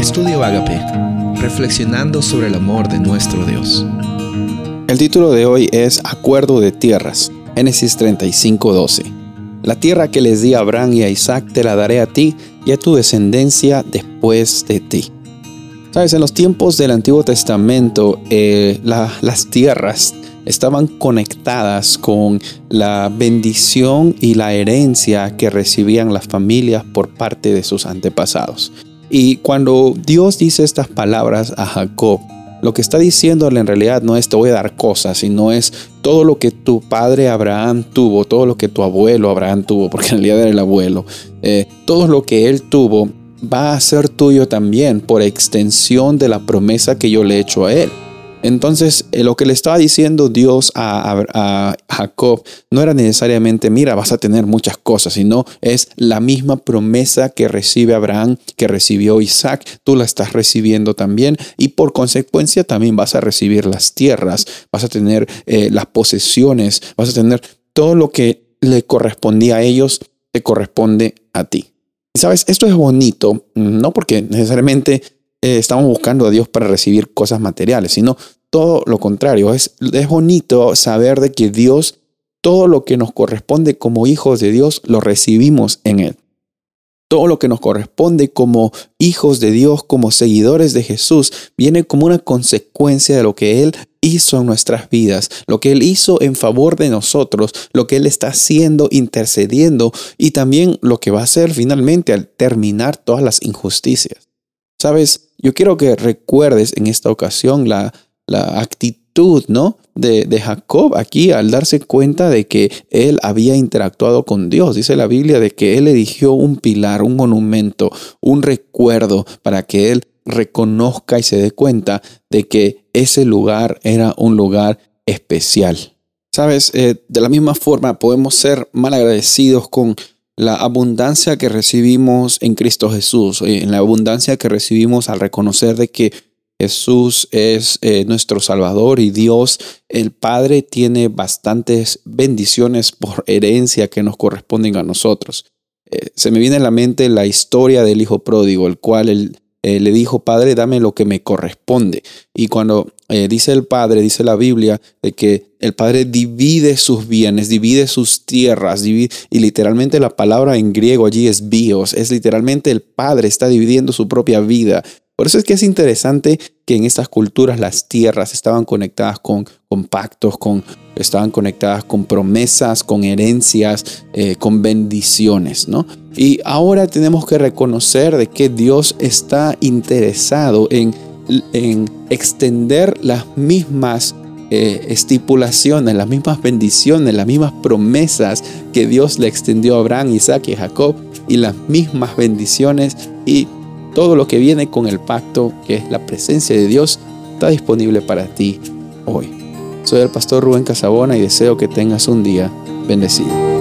Estudio Agape, reflexionando sobre el amor de nuestro Dios. El título de hoy es Acuerdo de Tierras, Génesis 35:12. La tierra que les di a Abraham y a Isaac te la daré a ti y a tu descendencia después de ti. Sabes, en los tiempos del Antiguo Testamento, eh, las tierras estaban conectadas con la bendición y la herencia que recibían las familias por parte de sus antepasados. Y cuando Dios dice estas palabras a Jacob, lo que está diciéndole en realidad no es te voy a dar cosas, sino es todo lo que tu padre Abraham tuvo, todo lo que tu abuelo Abraham tuvo, porque en realidad era el abuelo, eh, todo lo que él tuvo va a ser tuyo también por extensión de la promesa que yo le he hecho a él. Entonces, eh, lo que le estaba diciendo Dios a, Jacob no era necesariamente, mira, vas a tener muchas cosas, sino es la misma promesa que recibe Abraham, que recibió Isaac, tú la estás recibiendo también y por consecuencia también vas a recibir las tierras, vas a tener eh, las posesiones, vas a tener todo lo que le correspondía a ellos, te corresponde a ti. Y sabes, esto es bonito, no porque necesariamente eh, estamos buscando a Dios para recibir cosas materiales, sino todo lo contrario. Es, es bonito saber de que Dios, todo lo que nos corresponde como hijos de Dios, lo recibimos en Él. Todo lo que nos corresponde como hijos de Dios, como seguidores de Jesús, viene como una consecuencia de lo que Él hizo en nuestras vidas, lo que Él hizo en favor de nosotros, lo que Él está haciendo, intercediendo y también lo que va a hacer finalmente al terminar todas las injusticias. Sabes, yo quiero que recuerdes en esta ocasión la, la actitud, ¿no? De, de, Jacob aquí al darse cuenta de que él había interactuado con Dios. Dice la Biblia de que él eligió un pilar, un monumento, un recuerdo para que él reconozca y se dé cuenta de que ese lugar era un lugar especial. Sabes, eh, de la misma forma podemos ser mal agradecidos con la abundancia que recibimos en Cristo Jesús, eh, en la abundancia que recibimos al reconocer de que Jesús es eh, nuestro Salvador y Dios, el Padre, tiene bastantes bendiciones por herencia que nos corresponden a nosotros. Eh, se me viene a la mente la historia del Hijo Pródigo, el cual eh, le dijo, Padre, dame lo que me corresponde. Y cuando eh, dice el Padre, dice la Biblia, de que el Padre divide sus bienes, divide sus tierras, divide, y literalmente la palabra en griego allí es bios, es literalmente el Padre está dividiendo su propia vida. Por eso es que es interesante que en estas culturas las tierras estaban conectadas con, pactos, con, estaban conectadas con promesas, con herencias, eh, con bendiciones, ¿no? Y ahora tenemos que reconocer de que Dios está interesado en, en extender las mismas eh, estipulaciones, las mismas bendiciones, las mismas promesas que Dios le extendió a Abraham, Isaac y Jacob, y las mismas bendiciones y todo lo que viene con el pacto, que es la presencia de Dios, está disponible para ti hoy. Soy el pastor Rubén Casabona y deseo que tengas un día bendecido.